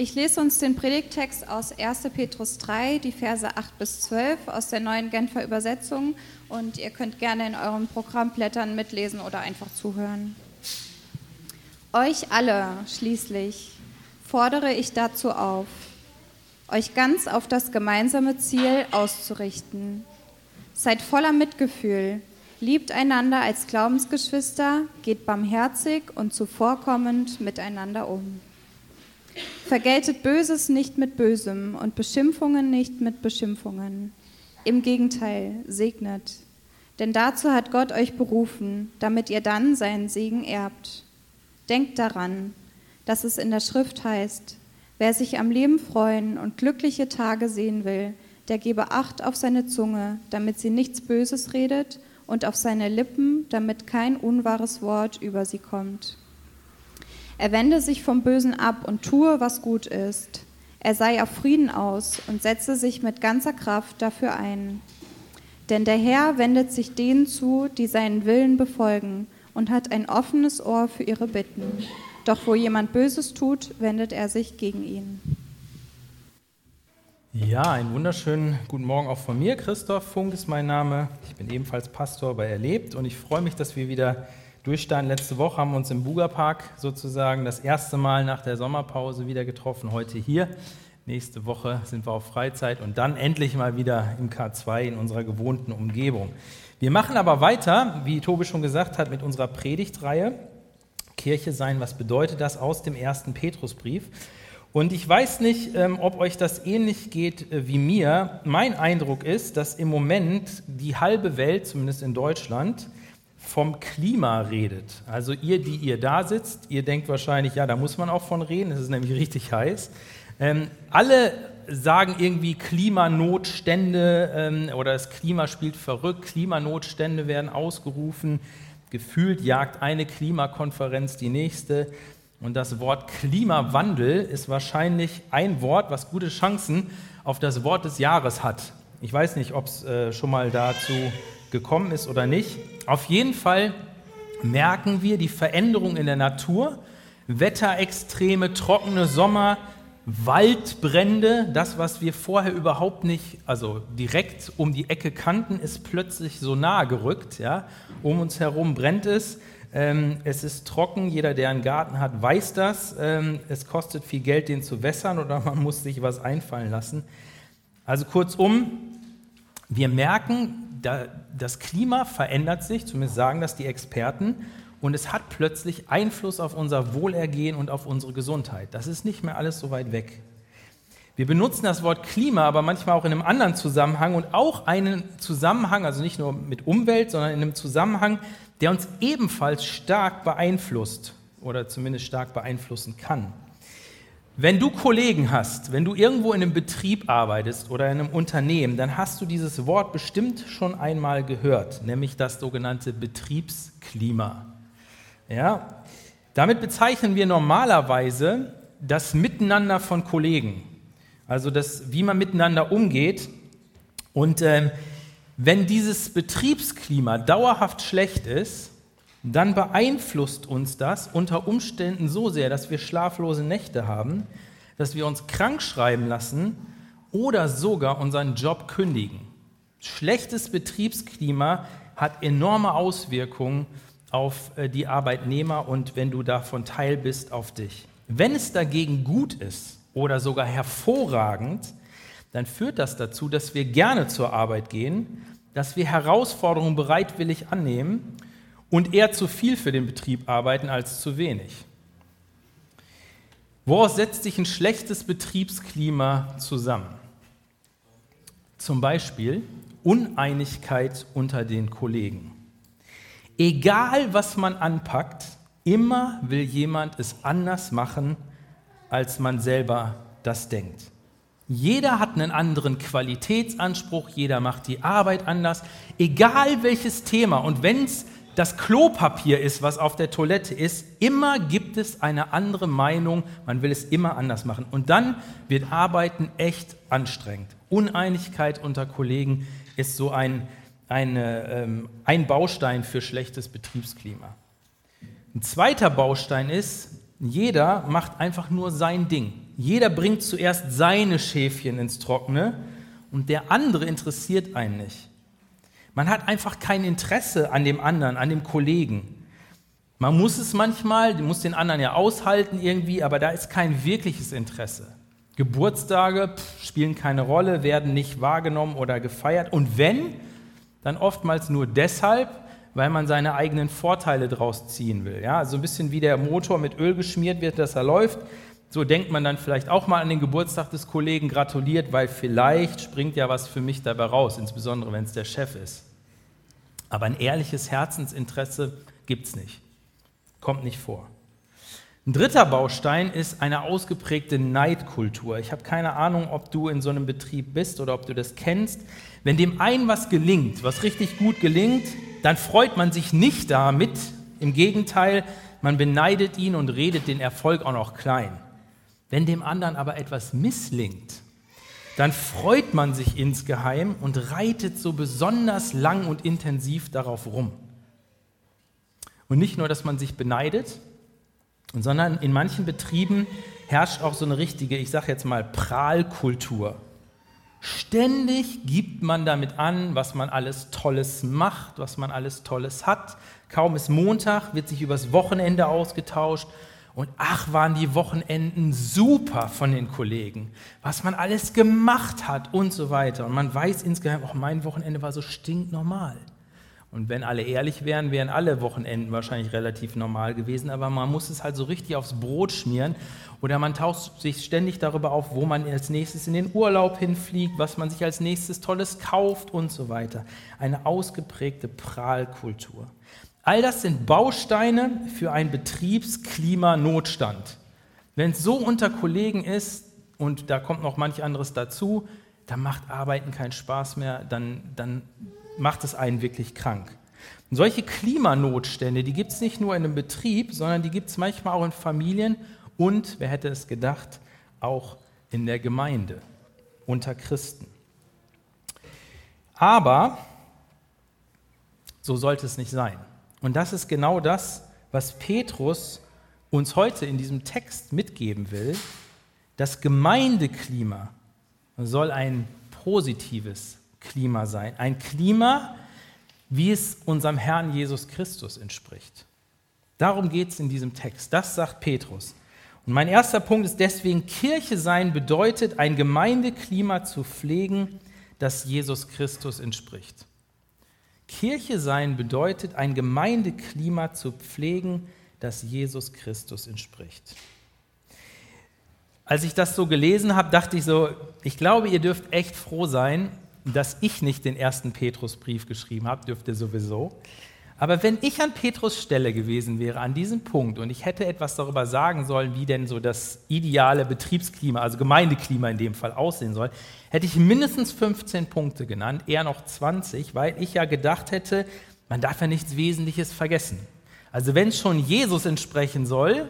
Ich lese uns den Predigtext aus 1. Petrus 3, die Verse 8 bis 12 aus der neuen Genfer Übersetzung und ihr könnt gerne in eurem Programmblättern mitlesen oder einfach zuhören. Euch alle schließlich fordere ich dazu auf, euch ganz auf das gemeinsame Ziel auszurichten. Seid voller Mitgefühl, liebt einander als Glaubensgeschwister, geht barmherzig und zuvorkommend miteinander um. Vergeltet Böses nicht mit Bösem und Beschimpfungen nicht mit Beschimpfungen. Im Gegenteil, segnet. Denn dazu hat Gott euch berufen, damit ihr dann seinen Segen erbt. Denkt daran, dass es in der Schrift heißt, wer sich am Leben freuen und glückliche Tage sehen will, der gebe Acht auf seine Zunge, damit sie nichts Böses redet, und auf seine Lippen, damit kein unwahres Wort über sie kommt. Er wende sich vom Bösen ab und tue, was gut ist. Er sei auf Frieden aus und setze sich mit ganzer Kraft dafür ein. Denn der Herr wendet sich denen zu, die seinen Willen befolgen, und hat ein offenes Ohr für ihre Bitten. Doch wo jemand Böses tut, wendet er sich gegen ihn. Ja, einen wunderschönen guten Morgen auch von mir. Christoph Funk ist mein Name. Ich bin ebenfalls Pastor bei Erlebt und ich freue mich, dass wir wieder durchstarten. Letzte Woche haben wir uns im Bugerpark sozusagen das erste Mal nach der Sommerpause wieder getroffen. Heute hier. Nächste Woche sind wir auf Freizeit und dann endlich mal wieder im K2 in unserer gewohnten Umgebung. Wir machen aber weiter, wie Tobi schon gesagt hat, mit unserer Predigtreihe. Kirche sein, was bedeutet das aus dem ersten Petrusbrief? Und ich weiß nicht, ähm, ob euch das ähnlich geht äh, wie mir. Mein Eindruck ist, dass im Moment die halbe Welt, zumindest in Deutschland, vom Klima redet. Also ihr, die ihr da sitzt, ihr denkt wahrscheinlich, ja, da muss man auch von reden, es ist nämlich richtig heiß. Ähm, alle sagen irgendwie Klimanotstände ähm, oder das Klima spielt verrückt, Klimanotstände werden ausgerufen, gefühlt jagt eine Klimakonferenz die nächste. Und das Wort Klimawandel ist wahrscheinlich ein Wort, was gute Chancen auf das Wort des Jahres hat. Ich weiß nicht, ob es äh, schon mal dazu gekommen ist oder nicht. Auf jeden Fall merken wir die Veränderung in der Natur. Wetterextreme, trockene Sommer, Waldbrände, das, was wir vorher überhaupt nicht, also direkt um die Ecke kannten, ist plötzlich so nahe gerückt. Ja? Um uns herum brennt es. Ähm, es ist trocken, jeder, der einen Garten hat, weiß das. Ähm, es kostet viel Geld, den zu wässern oder man muss sich was einfallen lassen. Also kurzum, wir merken, das Klima verändert sich, zumindest sagen das die Experten, und es hat plötzlich Einfluss auf unser Wohlergehen und auf unsere Gesundheit. Das ist nicht mehr alles so weit weg. Wir benutzen das Wort Klima aber manchmal auch in einem anderen Zusammenhang und auch einen Zusammenhang, also nicht nur mit Umwelt, sondern in einem Zusammenhang, der uns ebenfalls stark beeinflusst oder zumindest stark beeinflussen kann. Wenn du Kollegen hast, wenn du irgendwo in einem Betrieb arbeitest oder in einem Unternehmen, dann hast du dieses Wort bestimmt schon einmal gehört, nämlich das sogenannte Betriebsklima. Ja? Damit bezeichnen wir normalerweise das Miteinander von Kollegen, also das, wie man miteinander umgeht. Und äh, wenn dieses Betriebsklima dauerhaft schlecht ist, dann beeinflusst uns das unter Umständen so sehr, dass wir schlaflose Nächte haben, dass wir uns krank schreiben lassen oder sogar unseren Job kündigen. Schlechtes Betriebsklima hat enorme Auswirkungen auf äh, die Arbeitnehmer und wenn du davon Teil bist, auf dich. Wenn es dagegen gut ist oder sogar hervorragend, dann führt das dazu, dass wir gerne zur Arbeit gehen, dass wir Herausforderungen bereitwillig annehmen und eher zu viel für den Betrieb arbeiten als zu wenig. Woraus setzt sich ein schlechtes Betriebsklima zusammen? Zum Beispiel Uneinigkeit unter den Kollegen. Egal, was man anpackt, immer will jemand es anders machen, als man selber das denkt. Jeder hat einen anderen Qualitätsanspruch, jeder macht die Arbeit anders, egal welches Thema. Und wenn es das Klopapier ist, was auf der Toilette ist, immer gibt es eine andere Meinung, man will es immer anders machen. Und dann wird Arbeiten echt anstrengend. Uneinigkeit unter Kollegen ist so ein, eine, ähm, ein Baustein für schlechtes Betriebsklima. Ein zweiter Baustein ist, jeder macht einfach nur sein Ding. Jeder bringt zuerst seine Schäfchen ins Trockene und der andere interessiert einen nicht. Man hat einfach kein Interesse an dem anderen, an dem Kollegen. Man muss es manchmal, man muss den anderen ja aushalten irgendwie, aber da ist kein wirkliches Interesse. Geburtstage pff, spielen keine Rolle, werden nicht wahrgenommen oder gefeiert. Und wenn, dann oftmals nur deshalb, weil man seine eigenen Vorteile daraus ziehen will. Ja, so ein bisschen wie der Motor mit Öl geschmiert wird, dass er läuft. So denkt man dann vielleicht auch mal an den Geburtstag des Kollegen, gratuliert, weil vielleicht springt ja was für mich dabei raus, insbesondere wenn es der Chef ist. Aber ein ehrliches Herzensinteresse gibt es nicht. Kommt nicht vor. Ein dritter Baustein ist eine ausgeprägte Neidkultur. Ich habe keine Ahnung, ob du in so einem Betrieb bist oder ob du das kennst. Wenn dem einen was gelingt, was richtig gut gelingt, dann freut man sich nicht damit. Im Gegenteil, man beneidet ihn und redet den Erfolg auch noch klein. Wenn dem anderen aber etwas misslingt, dann freut man sich insgeheim und reitet so besonders lang und intensiv darauf rum. Und nicht nur, dass man sich beneidet, sondern in manchen Betrieben herrscht auch so eine richtige, ich sage jetzt mal, Prahlkultur. Ständig gibt man damit an, was man alles Tolles macht, was man alles Tolles hat. Kaum ist Montag, wird sich übers Wochenende ausgetauscht. Und ach, waren die Wochenenden super von den Kollegen, was man alles gemacht hat und so weiter. Und man weiß insgeheim, auch mein Wochenende war so stinknormal. Und wenn alle ehrlich wären, wären alle Wochenenden wahrscheinlich relativ normal gewesen, aber man muss es halt so richtig aufs Brot schmieren oder man tauscht sich ständig darüber auf, wo man als nächstes in den Urlaub hinfliegt, was man sich als nächstes Tolles kauft und so weiter. Eine ausgeprägte Prahlkultur. All das sind Bausteine für einen Betriebsklimanotstand. Wenn es so unter Kollegen ist und da kommt noch manch anderes dazu, dann macht Arbeiten keinen Spaß mehr, dann, dann macht es einen wirklich krank. Und solche Klimanotstände, die gibt es nicht nur in einem Betrieb, sondern die gibt es manchmal auch in Familien und, wer hätte es gedacht, auch in der Gemeinde, unter Christen. Aber so sollte es nicht sein. Und das ist genau das, was Petrus uns heute in diesem Text mitgeben will. Das Gemeindeklima soll ein positives Klima sein. Ein Klima, wie es unserem Herrn Jesus Christus entspricht. Darum geht es in diesem Text. Das sagt Petrus. Und mein erster Punkt ist deswegen, Kirche sein bedeutet, ein Gemeindeklima zu pflegen, das Jesus Christus entspricht. Kirche sein bedeutet, ein Gemeindeklima zu pflegen, das Jesus Christus entspricht. Als ich das so gelesen habe, dachte ich so, ich glaube, ihr dürft echt froh sein, dass ich nicht den ersten Petrusbrief geschrieben habe, dürfte sowieso. Aber wenn ich an Petrus Stelle gewesen wäre, an diesem Punkt, und ich hätte etwas darüber sagen sollen, wie denn so das ideale Betriebsklima, also Gemeindeklima in dem Fall aussehen soll, hätte ich mindestens 15 Punkte genannt, eher noch 20, weil ich ja gedacht hätte, man darf ja nichts Wesentliches vergessen. Also wenn es schon Jesus entsprechen soll,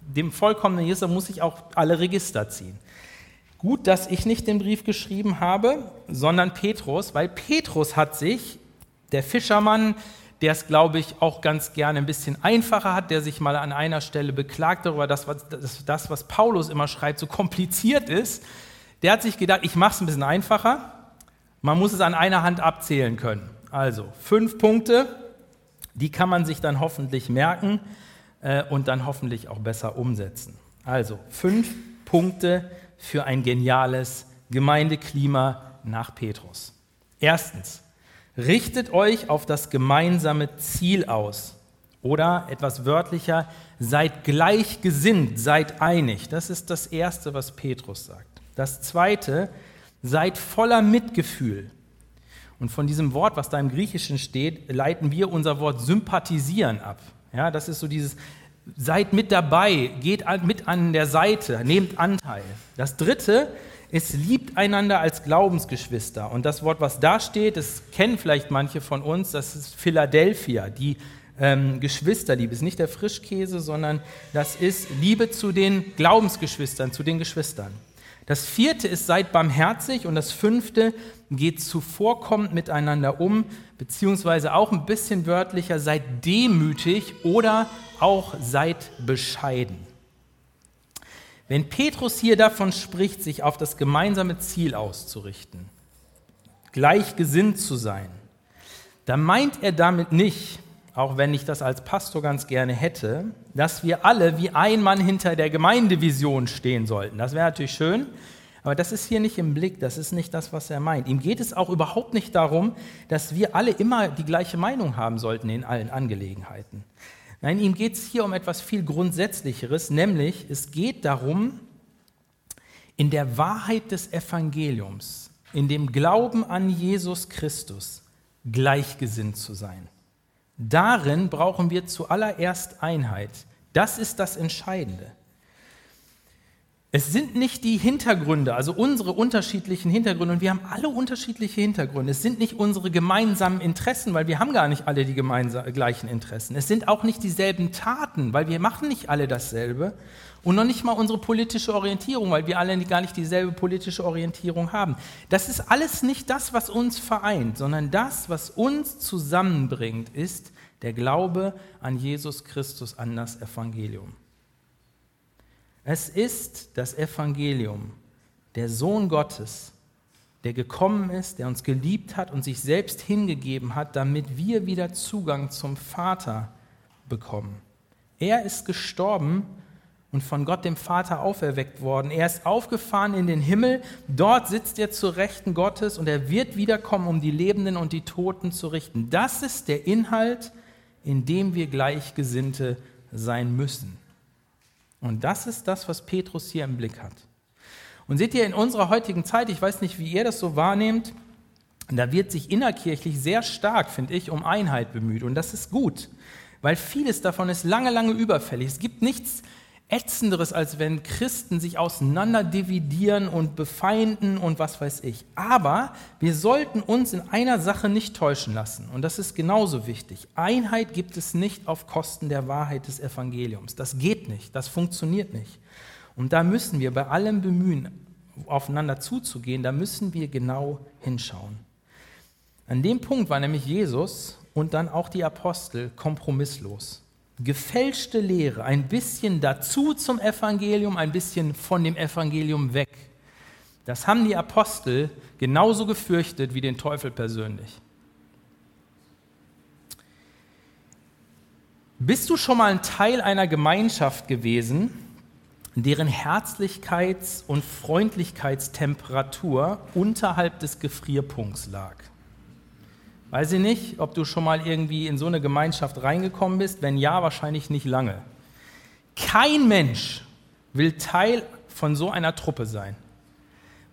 dem vollkommenen Jesus, muss ich auch alle Register ziehen. Gut, dass ich nicht den Brief geschrieben habe, sondern Petrus, weil Petrus hat sich, der Fischermann, der es, glaube ich, auch ganz gerne ein bisschen einfacher hat, der sich mal an einer Stelle beklagt darüber, dass das, was Paulus immer schreibt, so kompliziert ist, der hat sich gedacht, ich mache es ein bisschen einfacher. Man muss es an einer Hand abzählen können. Also fünf Punkte, die kann man sich dann hoffentlich merken äh, und dann hoffentlich auch besser umsetzen. Also fünf Punkte, für ein geniales Gemeindeklima nach Petrus. Erstens, richtet euch auf das gemeinsame Ziel aus. Oder etwas wörtlicher, seid gleichgesinnt, seid einig. Das ist das Erste, was Petrus sagt. Das Zweite, seid voller Mitgefühl. Und von diesem Wort, was da im Griechischen steht, leiten wir unser Wort sympathisieren ab. Ja, das ist so dieses Seid mit dabei, geht mit an der Seite, nehmt Anteil. Das dritte ist, liebt einander als Glaubensgeschwister. Und das Wort, was da steht, das kennen vielleicht manche von uns, das ist Philadelphia, die ähm, Geschwisterliebe. ist nicht der Frischkäse, sondern das ist Liebe zu den Glaubensgeschwistern, zu den Geschwistern. Das vierte ist, seid barmherzig. Und das fünfte, geht zuvorkommend miteinander um, beziehungsweise auch ein bisschen wörtlicher, seid demütig oder auch seid bescheiden. Wenn Petrus hier davon spricht, sich auf das gemeinsame Ziel auszurichten, gleichgesinnt zu sein, dann meint er damit nicht, auch wenn ich das als Pastor ganz gerne hätte, dass wir alle wie ein Mann hinter der Gemeindevision stehen sollten. Das wäre natürlich schön, aber das ist hier nicht im Blick, das ist nicht das, was er meint. Ihm geht es auch überhaupt nicht darum, dass wir alle immer die gleiche Meinung haben sollten in allen Angelegenheiten. Nein, ihm geht es hier um etwas viel Grundsätzlicheres, nämlich es geht darum, in der Wahrheit des Evangeliums, in dem Glauben an Jesus Christus gleichgesinnt zu sein. Darin brauchen wir zuallererst Einheit. Das ist das Entscheidende. Es sind nicht die Hintergründe, also unsere unterschiedlichen Hintergründe, und wir haben alle unterschiedliche Hintergründe. Es sind nicht unsere gemeinsamen Interessen, weil wir haben gar nicht alle die gleichen Interessen. Es sind auch nicht dieselben Taten, weil wir machen nicht alle dasselbe. Und noch nicht mal unsere politische Orientierung, weil wir alle gar nicht dieselbe politische Orientierung haben. Das ist alles nicht das, was uns vereint, sondern das, was uns zusammenbringt, ist der Glaube an Jesus Christus, an das Evangelium. Es ist das Evangelium, der Sohn Gottes, der gekommen ist, der uns geliebt hat und sich selbst hingegeben hat, damit wir wieder Zugang zum Vater bekommen. Er ist gestorben und von Gott dem Vater auferweckt worden. Er ist aufgefahren in den Himmel, dort sitzt er zur Rechten Gottes und er wird wiederkommen, um die Lebenden und die Toten zu richten. Das ist der Inhalt, in dem wir Gleichgesinnte sein müssen. Und das ist das, was Petrus hier im Blick hat. Und seht ihr, in unserer heutigen Zeit, ich weiß nicht, wie ihr das so wahrnehmt, da wird sich innerkirchlich sehr stark, finde ich, um Einheit bemüht. Und das ist gut, weil vieles davon ist lange, lange überfällig. Es gibt nichts Ätzenderes, als wenn Christen sich auseinander dividieren und befeinden und was weiß ich. Aber wir sollten uns in einer Sache nicht täuschen lassen. Und das ist genauso wichtig. Einheit gibt es nicht auf Kosten der Wahrheit des Evangeliums. Das geht nicht. Das funktioniert nicht. Und da müssen wir bei allem Bemühen, aufeinander zuzugehen, da müssen wir genau hinschauen. An dem Punkt war nämlich Jesus und dann auch die Apostel kompromisslos gefälschte Lehre, ein bisschen dazu zum Evangelium, ein bisschen von dem Evangelium weg. Das haben die Apostel genauso gefürchtet wie den Teufel persönlich. Bist du schon mal ein Teil einer Gemeinschaft gewesen, deren Herzlichkeits- und Freundlichkeitstemperatur unterhalb des Gefrierpunkts lag? Weiß ich nicht, ob du schon mal irgendwie in so eine Gemeinschaft reingekommen bist. Wenn ja, wahrscheinlich nicht lange. Kein Mensch will Teil von so einer Truppe sein,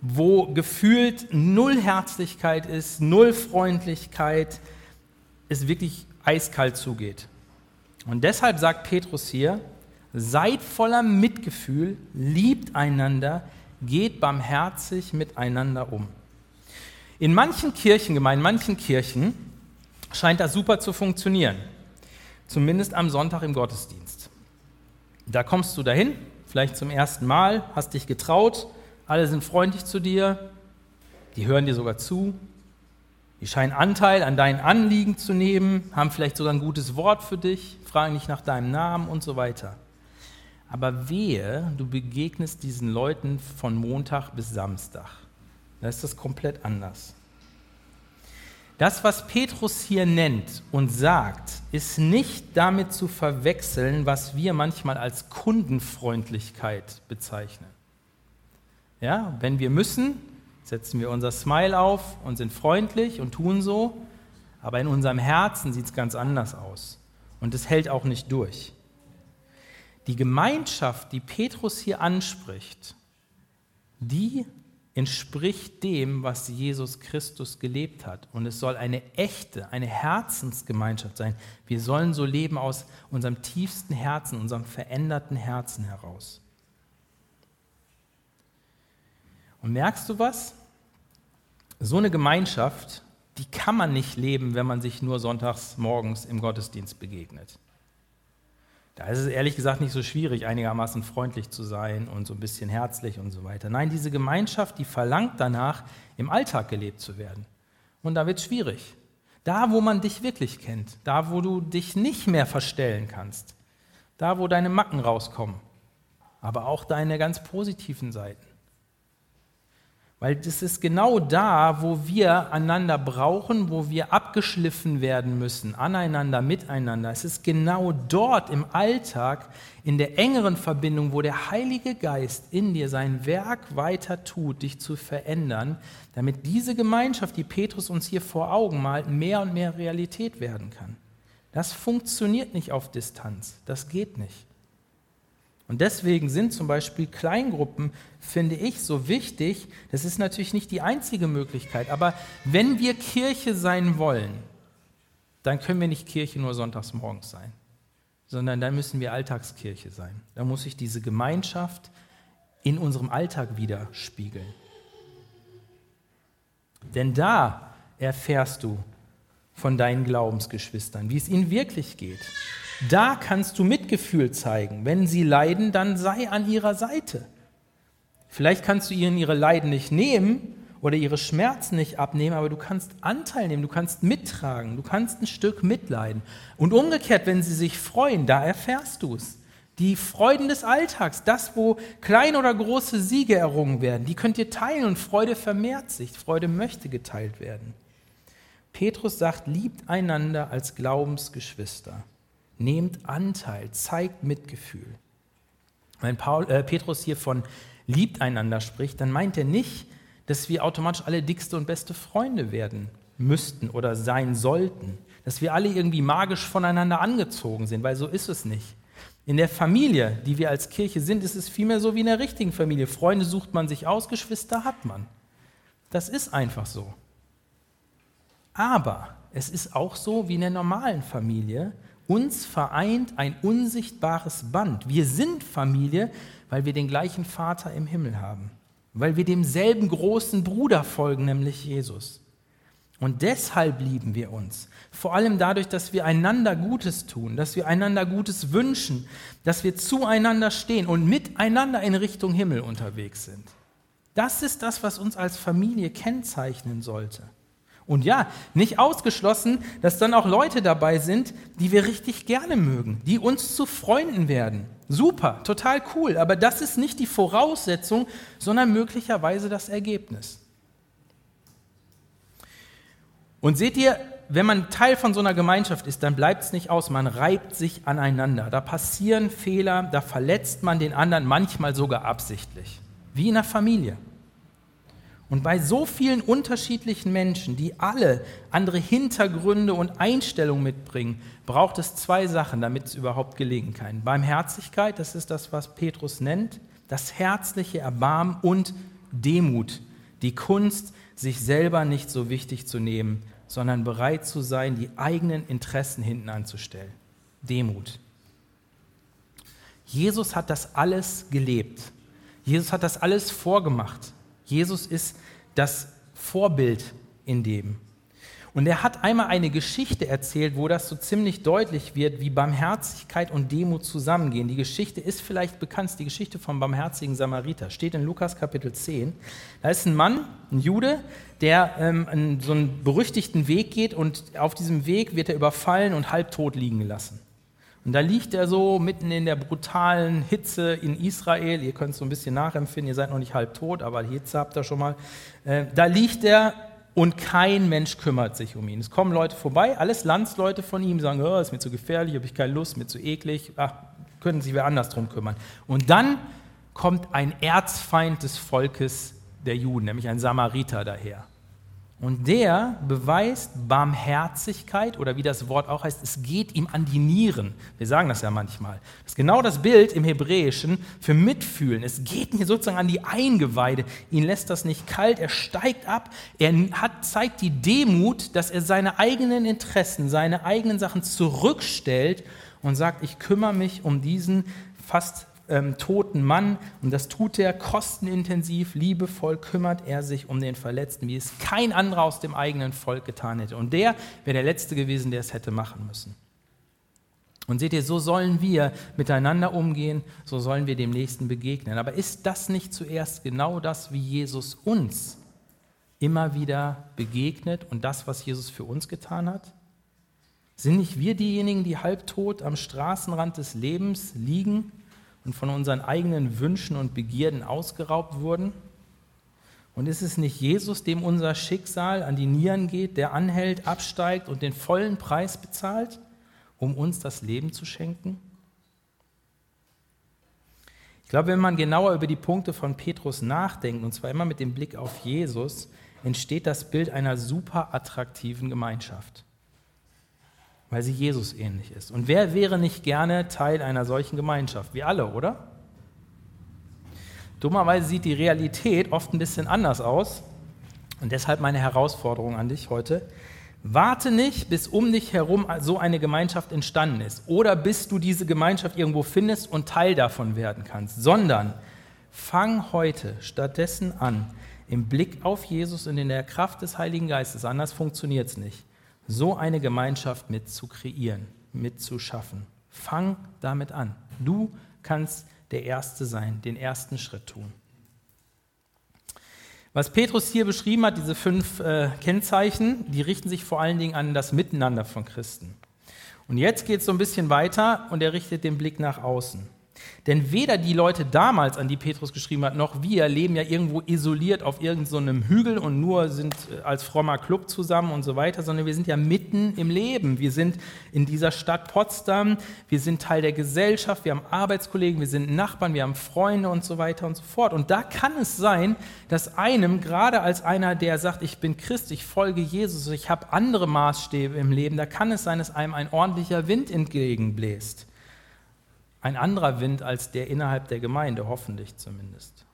wo gefühlt null Herzlichkeit ist, null Freundlichkeit, es wirklich eiskalt zugeht. Und deshalb sagt Petrus hier, seid voller Mitgefühl, liebt einander, geht barmherzig miteinander um. In manchen Kirchengemeinden, manchen Kirchen scheint das super zu funktionieren. Zumindest am Sonntag im Gottesdienst. Da kommst du dahin, vielleicht zum ersten Mal, hast dich getraut, alle sind freundlich zu dir, die hören dir sogar zu, die scheinen Anteil an deinen Anliegen zu nehmen, haben vielleicht sogar ein gutes Wort für dich, fragen dich nach deinem Namen und so weiter. Aber wehe, du begegnest diesen Leuten von Montag bis Samstag. Da ist das komplett anders. Das, was Petrus hier nennt und sagt, ist nicht damit zu verwechseln, was wir manchmal als Kundenfreundlichkeit bezeichnen. Ja, wenn wir müssen, setzen wir unser Smile auf und sind freundlich und tun so, aber in unserem Herzen sieht es ganz anders aus. Und es hält auch nicht durch. Die Gemeinschaft, die Petrus hier anspricht, die entspricht dem, was Jesus Christus gelebt hat. Und es soll eine echte, eine Herzensgemeinschaft sein. Wir sollen so leben aus unserem tiefsten Herzen, unserem veränderten Herzen heraus. Und merkst du was? So eine Gemeinschaft, die kann man nicht leben, wenn man sich nur sonntags morgens im Gottesdienst begegnet. Da ist es ehrlich gesagt nicht so schwierig, einigermaßen freundlich zu sein und so ein bisschen herzlich und so weiter. Nein, diese Gemeinschaft, die verlangt danach, im Alltag gelebt zu werden. Und da wird es schwierig. Da, wo man dich wirklich kennt, da, wo du dich nicht mehr verstellen kannst, da, wo deine Macken rauskommen, aber auch deine ganz positiven Seiten. Weil das ist genau da, wo wir einander brauchen, wo wir abgeschliffen werden müssen, aneinander, miteinander. Es ist genau dort im Alltag, in der engeren Verbindung, wo der Heilige Geist in dir sein Werk weiter tut, dich zu verändern, damit diese Gemeinschaft, die Petrus uns hier vor Augen malt, mehr und mehr Realität werden kann. Das funktioniert nicht auf Distanz. Das geht nicht. Und deswegen sind zum Beispiel Kleingruppen, finde ich, so wichtig. Das ist natürlich nicht die einzige Möglichkeit, aber wenn wir Kirche sein wollen, dann können wir nicht Kirche nur sonntags morgens sein, sondern dann müssen wir Alltagskirche sein. Da muss sich diese Gemeinschaft in unserem Alltag widerspiegeln. Denn da erfährst du von deinen Glaubensgeschwistern, wie es ihnen wirklich geht. Da kannst du Mitgefühl zeigen. Wenn sie leiden, dann sei an ihrer Seite. Vielleicht kannst du ihnen ihre Leiden nicht nehmen oder ihre Schmerzen nicht abnehmen, aber du kannst Anteil nehmen, du kannst mittragen, du kannst ein Stück mitleiden. Und umgekehrt, wenn sie sich freuen, da erfährst du es. Die Freuden des Alltags, das, wo kleine oder große Siege errungen werden, die könnt ihr teilen und Freude vermehrt sich. Freude möchte geteilt werden. Petrus sagt, liebt einander als Glaubensgeschwister. Nehmt Anteil, zeigt Mitgefühl. Wenn Paul, äh, Petrus hier von liebt einander spricht, dann meint er nicht, dass wir automatisch alle dickste und beste Freunde werden müssten oder sein sollten. Dass wir alle irgendwie magisch voneinander angezogen sind, weil so ist es nicht. In der Familie, die wir als Kirche sind, ist es vielmehr so wie in der richtigen Familie. Freunde sucht man sich aus, Geschwister hat man. Das ist einfach so. Aber es ist auch so wie in der normalen Familie, uns vereint ein unsichtbares Band. Wir sind Familie, weil wir den gleichen Vater im Himmel haben, weil wir demselben großen Bruder folgen, nämlich Jesus. Und deshalb lieben wir uns. Vor allem dadurch, dass wir einander Gutes tun, dass wir einander Gutes wünschen, dass wir zueinander stehen und miteinander in Richtung Himmel unterwegs sind. Das ist das, was uns als Familie kennzeichnen sollte. Und ja, nicht ausgeschlossen, dass dann auch Leute dabei sind, die wir richtig gerne mögen, die uns zu Freunden werden. Super, total cool, aber das ist nicht die Voraussetzung, sondern möglicherweise das Ergebnis. Und seht ihr, wenn man Teil von so einer Gemeinschaft ist, dann bleibt es nicht aus, man reibt sich aneinander. Da passieren Fehler, da verletzt man den anderen manchmal sogar absichtlich, wie in der Familie. Und bei so vielen unterschiedlichen Menschen, die alle andere Hintergründe und Einstellungen mitbringen, braucht es zwei Sachen, damit es überhaupt gelingen kann. Barmherzigkeit, das ist das, was Petrus nennt, das herzliche Erbarmen und Demut, die Kunst, sich selber nicht so wichtig zu nehmen, sondern bereit zu sein, die eigenen Interessen hinten anzustellen. Demut. Jesus hat das alles gelebt. Jesus hat das alles vorgemacht. Jesus ist das Vorbild in dem. Und er hat einmal eine Geschichte erzählt, wo das so ziemlich deutlich wird, wie Barmherzigkeit und Demut zusammengehen. Die Geschichte ist vielleicht bekannt, die Geschichte vom barmherzigen Samariter, steht in Lukas Kapitel 10. Da ist ein Mann, ein Jude, der ähm, so einen berüchtigten Weg geht und auf diesem Weg wird er überfallen und halbtot liegen gelassen. Und da liegt er so mitten in der brutalen Hitze in Israel. Ihr könnt es so ein bisschen nachempfinden, ihr seid noch nicht halb tot, aber Hitze habt ihr schon mal. Äh, da liegt er und kein Mensch kümmert sich um ihn. Es kommen Leute vorbei, alles Landsleute von ihm, sagen, oh, ist mir zu gefährlich, habe ich keine Lust, mir zu eklig, ach, können sich wer anders drum kümmern. Und dann kommt ein Erzfeind des Volkes der Juden, nämlich ein Samariter daher. Und der beweist Barmherzigkeit oder wie das Wort auch heißt, es geht ihm an die Nieren. Wir sagen das ja manchmal. Das ist genau das Bild im Hebräischen für Mitfühlen. Es geht ihm sozusagen an die Eingeweide. Ihn lässt das nicht kalt. Er steigt ab. Er hat, zeigt die Demut, dass er seine eigenen Interessen, seine eigenen Sachen zurückstellt und sagt, ich kümmere mich um diesen fast ähm, toten Mann. Und das tut er kostenintensiv, liebevoll kümmert er sich um den Verletzten, wie es kein anderer aus dem eigenen Volk getan hätte. Und der wäre der Letzte gewesen, der es hätte machen müssen. Und seht ihr, so sollen wir miteinander umgehen, so sollen wir dem Nächsten begegnen. Aber ist das nicht zuerst genau das, wie Jesus uns immer wieder begegnet und das, was Jesus für uns getan hat? Sind nicht wir diejenigen, die halbtot am Straßenrand des Lebens liegen und von unseren eigenen Wünschen und Begierden ausgeraubt wurden? Und ist es nicht Jesus, dem unser Schicksal an die Nieren geht, der anhält, absteigt und den vollen Preis bezahlt, um uns das Leben zu schenken? Ich glaube, wenn man genauer über die Punkte von Petrus nachdenkt, und zwar immer mit dem Blick auf Jesus, entsteht das Bild einer super attraktiven Gemeinschaft, weil sie Jesus ähnlich ist. Und wer wäre nicht gerne Teil einer solchen Gemeinschaft? Wir alle, oder? Dummerweise sieht die Realität oft ein bisschen anders aus. Und deshalb meine Herausforderung an dich heute. Warte nicht, bis um dich herum so eine Gemeinschaft entstanden ist oder bis du diese Gemeinschaft irgendwo findest und Teil davon werden kannst, sondern fang heute stattdessen an, im Blick auf Jesus und in der Kraft des Heiligen Geistes, anders funktioniert es nicht, so eine Gemeinschaft mit zu kreieren, mit zu schaffen. Fang damit an. Du kannst der Erste sein, den ersten Schritt tun. Was Petrus hier beschrieben hat, diese fünf äh, Kennzeichen, die richten sich vor allen Dingen an das Miteinander von Christen. Und jetzt geht es so ein bisschen weiter und er richtet den Blick nach außen. Denn weder die Leute damals, an die Petrus geschrieben hat, noch wir leben ja irgendwo isoliert auf irgendeinem so Hügel und nur sind äh, als frommer Club zusammen und so weiter, sondern wir sind ja mitten im Leben. Wir sind in dieser Stadt Potsdam, wir sind Teil der Gesellschaft, wir haben Arbeitskollegen, wir sind Nachbarn, wir haben Freunde und so weiter und so fort. Und da kann es sein, dass einem, gerade als einer, der sagt, ich bin Christ, ich folge Jesus, ich habe andere Maßstäbe im Leben, da kann es sein, dass einem ein ordentlicher Wind entgegenbläst. Ein anderer Wind als der innerhalb der Gemeinde, hoffentlich zumindest.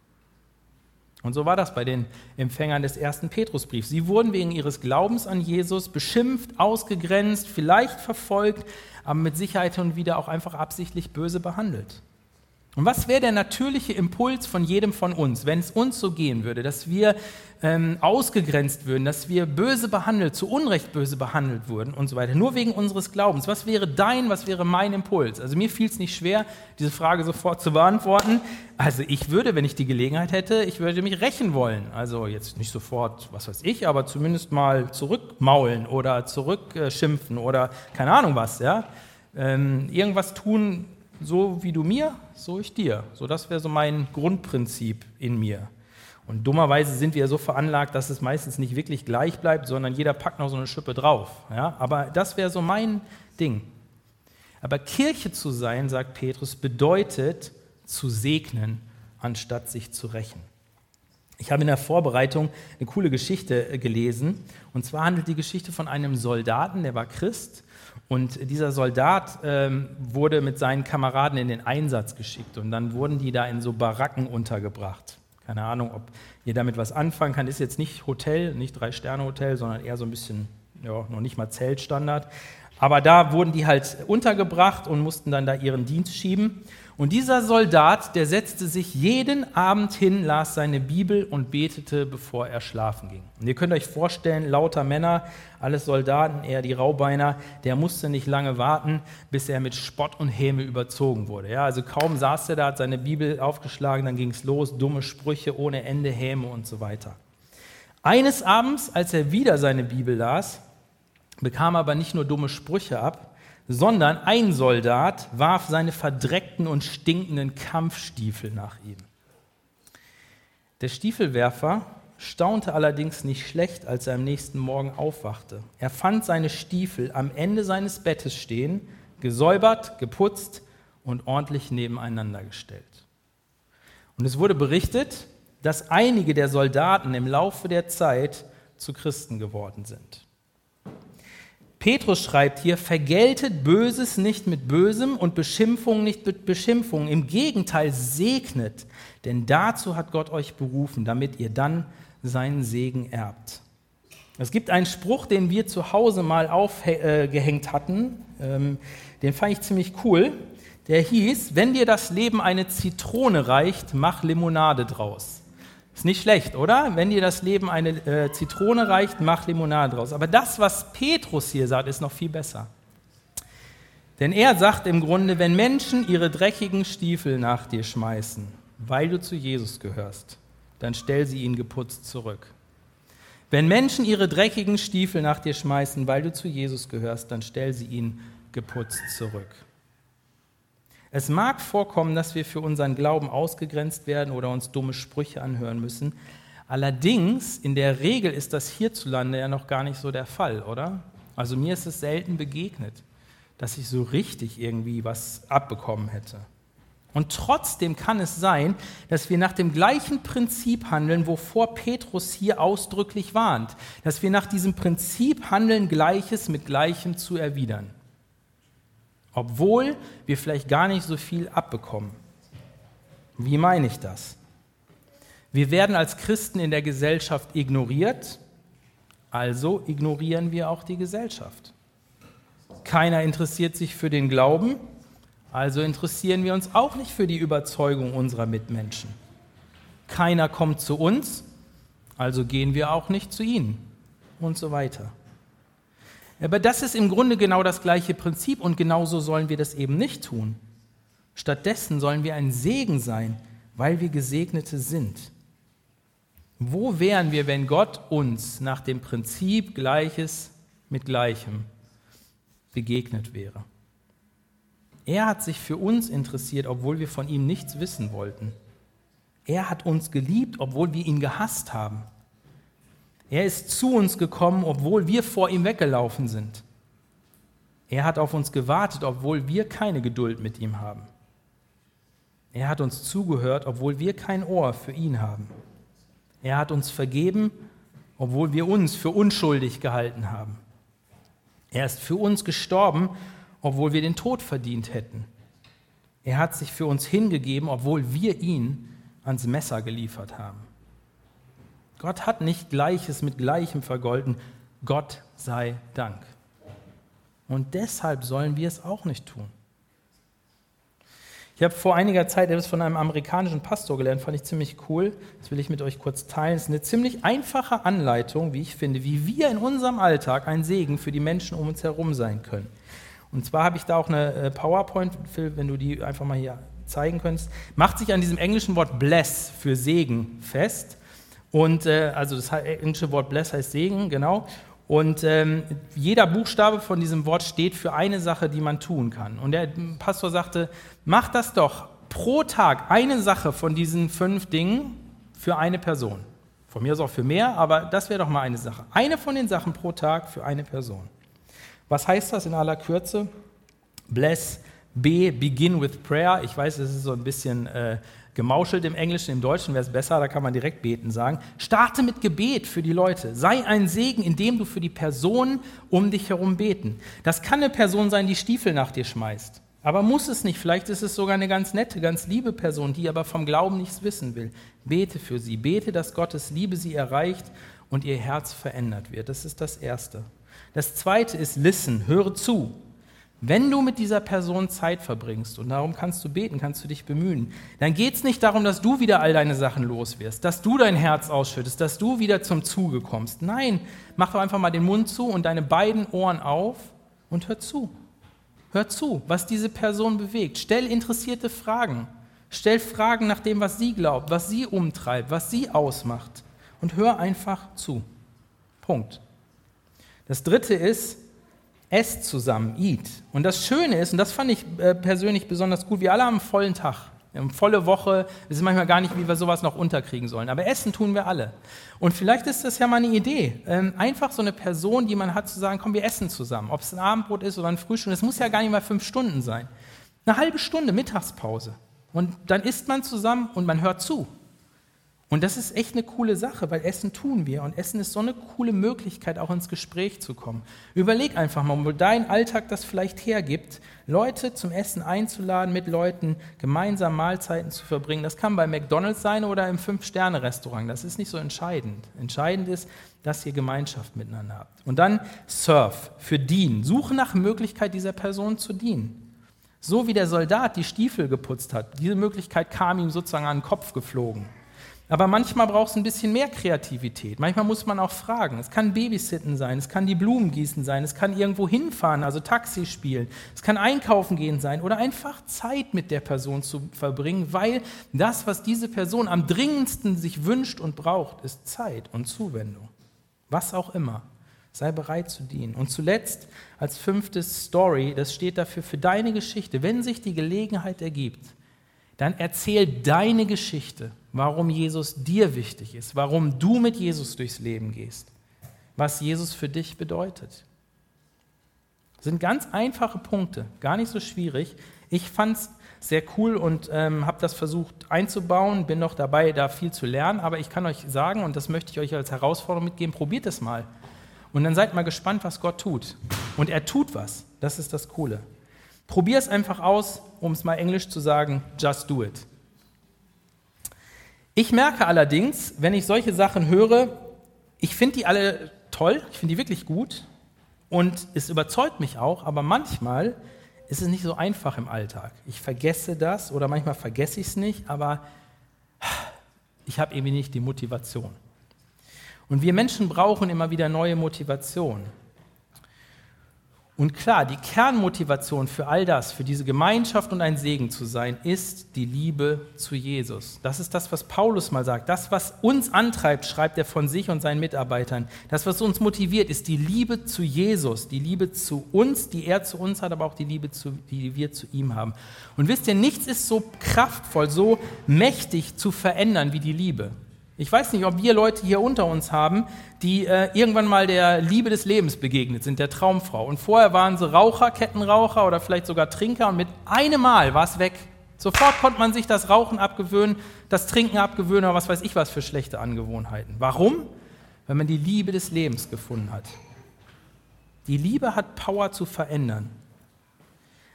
Und so war das bei den Empfängern des ersten Petrusbriefs. Sie wurden wegen ihres Glaubens an Jesus beschimpft, ausgegrenzt, vielleicht verfolgt, aber mit Sicherheit und wieder auch einfach absichtlich böse behandelt. Und was wäre der natürliche Impuls von jedem von uns, wenn es uns so gehen würde, dass wir ähm, ausgegrenzt würden, dass wir böse behandelt, zu Unrecht böse behandelt wurden und so weiter, nur wegen unseres Glaubens? Was wäre dein, was wäre mein Impuls? Also mir fiel es nicht schwer, diese Frage sofort zu beantworten. Also ich würde, wenn ich die Gelegenheit hätte, ich würde mich rächen wollen. Also jetzt nicht sofort, was weiß ich, aber zumindest mal zurückmaulen oder zurückschimpfen oder keine Ahnung was, ja. Ähm, irgendwas tun, so wie du mir, so ich dir. So, das wäre so mein Grundprinzip in mir. Und dummerweise sind wir so veranlagt, dass es meistens nicht wirklich gleich bleibt, sondern jeder packt noch so eine Schippe drauf. Ja? Aber das wäre so mein Ding. Aber Kirche zu sein, sagt Petrus, bedeutet zu segnen, anstatt sich zu rächen. Ich habe in der Vorbereitung eine coole Geschichte äh, gelesen. Und zwar handelt die Geschichte von einem Soldaten, der war Christ und dieser Soldat ähm, wurde mit seinen Kameraden in den Einsatz geschickt und dann wurden die da in so Baracken untergebracht. Keine Ahnung, ob ihr damit was anfangen kann. Ist jetzt nicht Hotel, nicht Drei-Sterne-Hotel, sondern eher so ein bisschen, ja, noch nicht mal Zeltstandard. Aber da wurden die halt untergebracht und mussten dann da ihren Dienst schieben. Und dieser Soldat, der setzte sich jeden Abend hin, las seine Bibel und betete, bevor er schlafen ging. Und ihr könnt euch vorstellen, lauter Männer, alles Soldaten, eher die Raubeiner, der musste nicht lange warten, bis er mit Spott und Häme überzogen wurde. Ja, also kaum saß er da, hat seine Bibel aufgeschlagen, dann ging es los, dumme Sprüche ohne Ende, Häme und so weiter. Eines Abends, als er wieder seine Bibel las, bekam er aber nicht nur dumme Sprüche ab, sondern ein Soldat warf seine verdreckten und stinkenden Kampfstiefel nach ihm. Der Stiefelwerfer staunte allerdings nicht schlecht, als er am nächsten Morgen aufwachte. Er fand seine Stiefel am Ende seines Bettes stehen, gesäubert, geputzt und ordentlich nebeneinander gestellt. Und es wurde berichtet, dass einige der Soldaten im Laufe der Zeit zu Christen geworden sind. Petrus schreibt hier, vergeltet Böses nicht mit Bösem und Beschimpfung nicht mit Beschimpfung. Im Gegenteil, segnet, denn dazu hat Gott euch berufen, damit ihr dann seinen Segen erbt. Es gibt einen Spruch, den wir zu Hause mal aufgehängt hatten, ähm, den fand ich ziemlich cool. Der hieß, wenn dir das Leben eine Zitrone reicht, mach Limonade draus. Ist nicht schlecht, oder? Wenn dir das Leben eine äh, Zitrone reicht, mach Limonade draus. Aber das, was Petrus hier sagt, ist noch viel besser. Denn er sagt im Grunde, wenn Menschen ihre dreckigen Stiefel nach dir schmeißen, weil du zu Jesus gehörst, dann stell sie ihnen geputzt zurück. Wenn Menschen ihre dreckigen Stiefel nach dir schmeißen, weil du zu Jesus gehörst, dann stell sie ihnen geputzt zurück. Es mag vorkommen, dass wir für unseren Glauben ausgegrenzt werden oder uns dumme Sprüche anhören müssen. Allerdings, in der Regel ist das hierzulande ja noch gar nicht so der Fall, oder? Also mir ist es selten begegnet, dass ich so richtig irgendwie was abbekommen hätte. Und trotzdem kann es sein, dass wir nach dem gleichen Prinzip handeln, wovor Petrus hier ausdrücklich warnt. Dass wir nach diesem Prinzip handeln, Gleiches mit Gleichem zu erwidern. Obwohl wir vielleicht gar nicht so viel abbekommen. Wie meine ich das? Wir werden als Christen in der Gesellschaft ignoriert, also ignorieren wir auch die Gesellschaft. Keiner interessiert sich für den Glauben, also interessieren wir uns auch nicht für die Überzeugung unserer Mitmenschen. Keiner kommt zu uns, also gehen wir auch nicht zu ihnen und so weiter. Aber das ist im Grunde genau das gleiche Prinzip und genauso sollen wir das eben nicht tun. Stattdessen sollen wir ein Segen sein, weil wir Gesegnete sind. Wo wären wir, wenn Gott uns nach dem Prinzip Gleiches mit Gleichem begegnet wäre? Er hat sich für uns interessiert, obwohl wir von ihm nichts wissen wollten. Er hat uns geliebt, obwohl wir ihn gehasst haben. Er ist zu uns gekommen, obwohl wir vor ihm weggelaufen sind. Er hat auf uns gewartet, obwohl wir keine Geduld mit ihm haben. Er hat uns zugehört, obwohl wir kein Ohr für ihn haben. Er hat uns vergeben, obwohl wir uns für unschuldig gehalten haben. Er ist für uns gestorben, obwohl wir den Tod verdient hätten. Er hat sich für uns hingegeben, obwohl wir ihn ans Messer geliefert haben. Gott hat nicht Gleiches mit Gleichem vergolten. Gott sei Dank. Und deshalb sollen wir es auch nicht tun. Ich habe vor einiger Zeit etwas von einem amerikanischen Pastor gelernt, fand ich ziemlich cool. Das will ich mit euch kurz teilen. Es ist eine ziemlich einfache Anleitung, wie ich finde, wie wir in unserem Alltag ein Segen für die Menschen um uns herum sein können. Und zwar habe ich da auch eine äh, PowerPoint, Phil, wenn du die einfach mal hier zeigen könntest, macht sich an diesem englischen Wort bless für Segen fest. Und äh, also das englische Wort bless heißt Segen, genau. Und ähm, jeder Buchstabe von diesem Wort steht für eine Sache, die man tun kann. Und der Pastor sagte, mach das doch pro Tag eine Sache von diesen fünf Dingen für eine Person. Von mir aus auch für mehr, aber das wäre doch mal eine Sache. Eine von den Sachen pro Tag für eine Person. Was heißt das in aller Kürze? Bless, B, begin with prayer. Ich weiß, es ist so ein bisschen äh, gemauschelt im Englischen, im Deutschen wäre es besser, da kann man direkt beten sagen. Starte mit Gebet für die Leute. Sei ein Segen, indem du für die Person um dich herum beten. Das kann eine Person sein, die Stiefel nach dir schmeißt. Aber muss es nicht. Vielleicht ist es sogar eine ganz nette, ganz liebe Person, die aber vom Glauben nichts wissen will. Bete für sie. Bete, dass Gottes Liebe sie erreicht und ihr Herz verändert wird. Das ist das Erste. Das zweite ist Listen, höre zu. Wenn du mit dieser Person Zeit verbringst, und darum kannst du beten, kannst du dich bemühen, dann geht es nicht darum, dass du wieder all deine Sachen los wirst, dass du dein Herz ausschüttest, dass du wieder zum Zuge kommst. Nein, mach doch einfach mal den Mund zu und deine beiden Ohren auf und hör zu. Hör zu, was diese Person bewegt. Stell interessierte Fragen. Stell Fragen nach dem, was sie glaubt, was sie umtreibt, was sie ausmacht. Und hör einfach zu. Punkt. Das dritte ist, esst zusammen, eat. Und das Schöne ist, und das fand ich äh, persönlich besonders gut, wir alle haben einen vollen Tag, eine volle Woche, wir wissen manchmal gar nicht, wie wir sowas noch unterkriegen sollen. Aber essen tun wir alle. Und vielleicht ist das ja mal eine Idee. Ähm, einfach so eine Person, die man hat, zu sagen, komm, wir essen zusammen. Ob es ein Abendbrot ist oder ein Frühstück, das muss ja gar nicht mal fünf Stunden sein. Eine halbe Stunde Mittagspause. Und dann isst man zusammen und man hört zu. Und das ist echt eine coole Sache, weil Essen tun wir und Essen ist so eine coole Möglichkeit, auch ins Gespräch zu kommen. Überleg einfach mal, wo dein Alltag das vielleicht hergibt, Leute zum Essen einzuladen, mit Leuten gemeinsam Mahlzeiten zu verbringen. Das kann bei McDonald's sein oder im Fünf-Sterne-Restaurant. Das ist nicht so entscheidend. Entscheidend ist, dass ihr Gemeinschaft miteinander habt. Und dann Surf für dienen. Suche nach Möglichkeit, dieser Person zu dienen. So wie der Soldat die Stiefel geputzt hat. Diese Möglichkeit kam ihm sozusagen an den Kopf geflogen. Aber manchmal braucht es ein bisschen mehr Kreativität. Manchmal muss man auch fragen. Es kann Babysitten sein, es kann die Blumen gießen sein, es kann irgendwo hinfahren, also Taxi spielen, es kann einkaufen gehen sein oder einfach Zeit mit der Person zu verbringen, weil das, was diese Person am dringendsten sich wünscht und braucht, ist Zeit und Zuwendung. Was auch immer. Sei bereit zu dienen. Und zuletzt als fünftes Story, das steht dafür für deine Geschichte. Wenn sich die Gelegenheit ergibt, dann erzähl deine Geschichte, warum Jesus dir wichtig ist, warum du mit Jesus durchs Leben gehst, was Jesus für dich bedeutet. Das sind ganz einfache Punkte, gar nicht so schwierig. Ich fand es sehr cool und ähm, habe das versucht einzubauen, bin noch dabei, da viel zu lernen, aber ich kann euch sagen, und das möchte ich euch als Herausforderung mitgeben, probiert es mal. Und dann seid mal gespannt, was Gott tut. Und er tut was. Das ist das Coole. Probier es einfach aus, um es mal englisch zu sagen, just do it. Ich merke allerdings, wenn ich solche Sachen höre, ich finde die alle toll, ich finde die wirklich gut und es überzeugt mich auch, aber manchmal ist es nicht so einfach im Alltag. Ich vergesse das oder manchmal vergesse ich es nicht, aber ich habe irgendwie nicht die Motivation. Und wir Menschen brauchen immer wieder neue Motivation. Und klar, die Kernmotivation für all das, für diese Gemeinschaft und ein Segen zu sein, ist die Liebe zu Jesus. Das ist das, was Paulus mal sagt. Das, was uns antreibt, schreibt er von sich und seinen Mitarbeitern. Das, was uns motiviert, ist die Liebe zu Jesus, die Liebe zu uns, die er zu uns hat, aber auch die Liebe, zu, die wir zu ihm haben. Und wisst ihr, nichts ist so kraftvoll, so mächtig zu verändern wie die Liebe. Ich weiß nicht, ob wir Leute hier unter uns haben, die äh, irgendwann mal der Liebe des Lebens begegnet sind, der Traumfrau. Und vorher waren sie Raucher, Kettenraucher oder vielleicht sogar Trinker und mit einem Mal war es weg. Sofort konnte man sich das Rauchen abgewöhnen, das Trinken abgewöhnen oder was weiß ich was für schlechte Angewohnheiten. Warum? Weil man die Liebe des Lebens gefunden hat. Die Liebe hat Power zu verändern.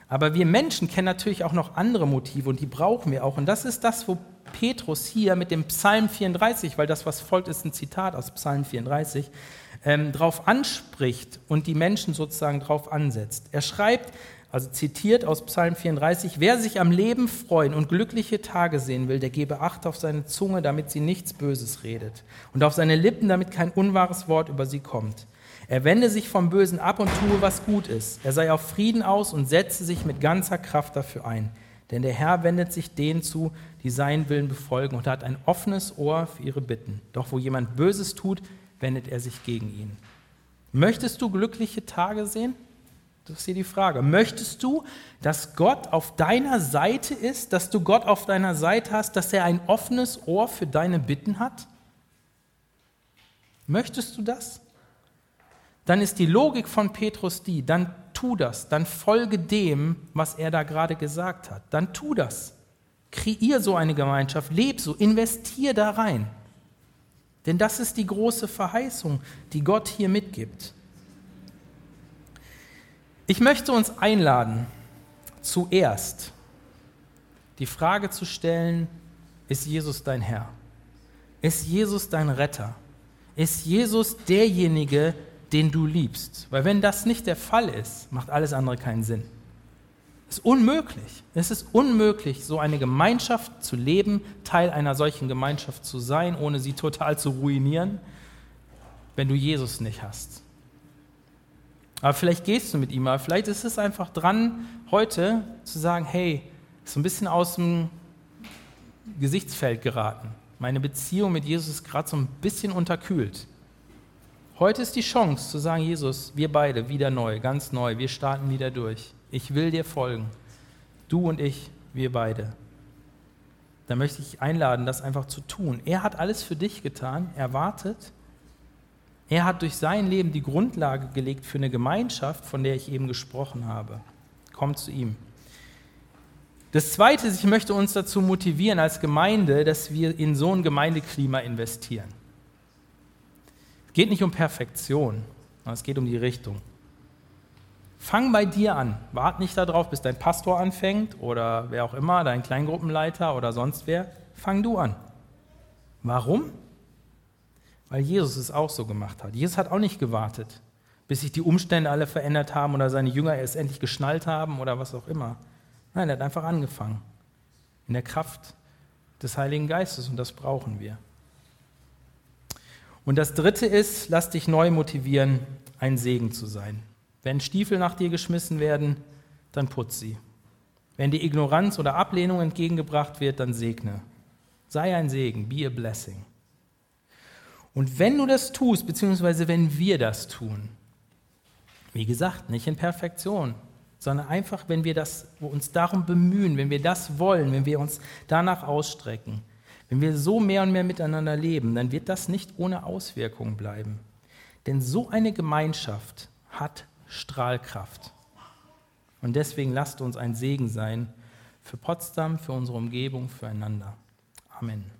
Aber wir Menschen kennen natürlich auch noch andere Motive und die brauchen wir auch. Und das ist das, wo Petrus hier mit dem Psalm 34, weil das, was folgt, ist ein Zitat aus Psalm 34, ähm, darauf anspricht und die Menschen sozusagen darauf ansetzt. Er schreibt, also zitiert aus Psalm 34, wer sich am Leben freuen und glückliche Tage sehen will, der gebe Acht auf seine Zunge, damit sie nichts Böses redet, und auf seine Lippen, damit kein unwahres Wort über sie kommt. Er wende sich vom Bösen ab und tue, was gut ist. Er sei auf Frieden aus und setze sich mit ganzer Kraft dafür ein. Denn der Herr wendet sich denen zu, die seinen Willen befolgen und hat ein offenes Ohr für ihre Bitten. Doch wo jemand Böses tut, wendet er sich gegen ihn. Möchtest du glückliche Tage sehen? Das ist hier die Frage. Möchtest du, dass Gott auf deiner Seite ist, dass du Gott auf deiner Seite hast, dass er ein offenes Ohr für deine Bitten hat? Möchtest du das? dann ist die Logik von Petrus die, dann tu das, dann folge dem, was er da gerade gesagt hat. Dann tu das. Kreier so eine Gemeinschaft, leb so, investier da rein. Denn das ist die große Verheißung, die Gott hier mitgibt. Ich möchte uns einladen, zuerst die Frage zu stellen, ist Jesus dein Herr? Ist Jesus dein Retter? Ist Jesus derjenige, der den du liebst. Weil wenn das nicht der Fall ist, macht alles andere keinen Sinn. Es ist unmöglich. Es ist unmöglich, so eine Gemeinschaft zu leben, Teil einer solchen Gemeinschaft zu sein, ohne sie total zu ruinieren, wenn du Jesus nicht hast. Aber vielleicht gehst du mit ihm, aber vielleicht ist es einfach dran, heute zu sagen, hey, ist so ein bisschen aus dem Gesichtsfeld geraten. Meine Beziehung mit Jesus ist gerade so ein bisschen unterkühlt. Heute ist die Chance zu sagen, Jesus, wir beide wieder neu, ganz neu, wir starten wieder durch. Ich will dir folgen. Du und ich, wir beide. Da möchte ich einladen, das einfach zu tun. Er hat alles für dich getan, er wartet. Er hat durch sein Leben die Grundlage gelegt für eine Gemeinschaft, von der ich eben gesprochen habe. Komm zu ihm. Das Zweite ist, ich möchte uns dazu motivieren als Gemeinde, dass wir in so ein Gemeindeklima investieren geht nicht um Perfektion, sondern es geht um die Richtung. Fang bei dir an. Wart nicht darauf, bis dein Pastor anfängt oder wer auch immer, dein Kleingruppenleiter oder sonst wer. Fang du an. Warum? Weil Jesus es auch so gemacht hat. Jesus hat auch nicht gewartet, bis sich die Umstände alle verändert haben oder seine Jünger es endlich geschnallt haben oder was auch immer. Nein, er hat einfach angefangen. In der Kraft des Heiligen Geistes und das brauchen wir. Und das Dritte ist, lass dich neu motivieren, ein Segen zu sein. Wenn Stiefel nach dir geschmissen werden, dann putz sie. Wenn dir Ignoranz oder Ablehnung entgegengebracht wird, dann segne. Sei ein Segen, be a blessing. Und wenn du das tust, beziehungsweise wenn wir das tun, wie gesagt, nicht in Perfektion, sondern einfach, wenn wir das, uns darum bemühen, wenn wir das wollen, wenn wir uns danach ausstrecken, wenn wir so mehr und mehr miteinander leben, dann wird das nicht ohne Auswirkungen bleiben. Denn so eine Gemeinschaft hat Strahlkraft. Und deswegen lasst uns ein Segen sein für Potsdam, für unsere Umgebung, füreinander. Amen.